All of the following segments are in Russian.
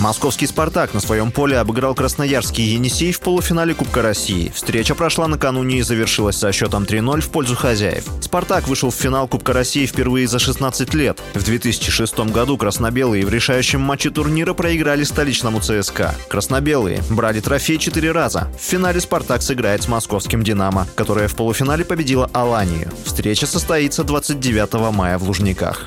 Московский «Спартак» на своем поле обыграл красноярский «Енисей» в полуфинале Кубка России. Встреча прошла накануне и завершилась со счетом 3-0 в пользу хозяев. «Спартак» вышел в финал Кубка России впервые за 16 лет. В 2006 году краснобелые в решающем матче турнира проиграли столичному ЦСКА. Краснобелые брали трофей четыре раза. В финале «Спартак» сыграет с московским «Динамо», которая в полуфинале победила «Аланию». Встреча состоится 29 мая в Лужниках.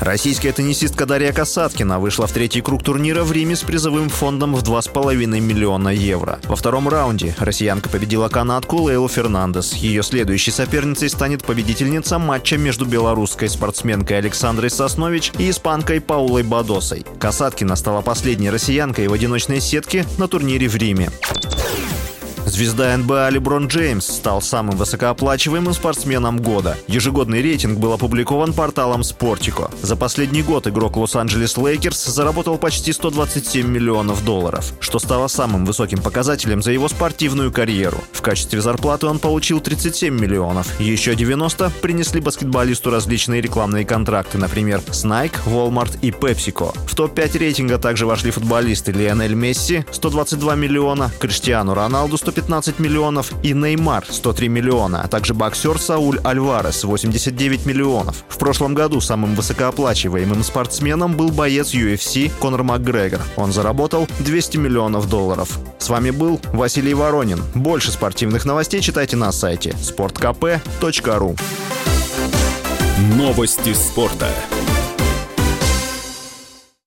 Российская теннисистка Дарья Касаткина вышла в третий круг турнира в Риме с призовым фондом в 2,5 миллиона евро. Во втором раунде россиянка победила канадку Лейлу Фернандес. Ее следующей соперницей станет победительница матча между белорусской спортсменкой Александрой Саснович и испанкой Паулой Бадосой. Касаткина стала последней россиянкой в одиночной сетке на турнире в Риме. Звезда НБА Леброн Джеймс стал самым высокооплачиваемым спортсменом года. Ежегодный рейтинг был опубликован порталом Sportico. За последний год игрок Лос-Анджелес Лейкерс заработал почти 127 миллионов долларов, что стало самым высоким показателем за его спортивную карьеру. В качестве зарплаты он получил 37 миллионов. Еще 90 принесли баскетболисту различные рекламные контракты, например, с Nike, Walmart и PepsiCo. В топ-5 рейтинга также вошли футболисты Лионель Месси 122 миллиона, Криштиану Роналду 150 115 миллионов и Неймар 103 миллиона, а также боксер Сауль Альварес 89 миллионов. В прошлом году самым высокооплачиваемым спортсменом был боец UFC Конор Макгрегор. Он заработал 200 миллионов долларов. С вами был Василий Воронин. Больше спортивных новостей читайте на сайте sportkp.ru Новости спорта.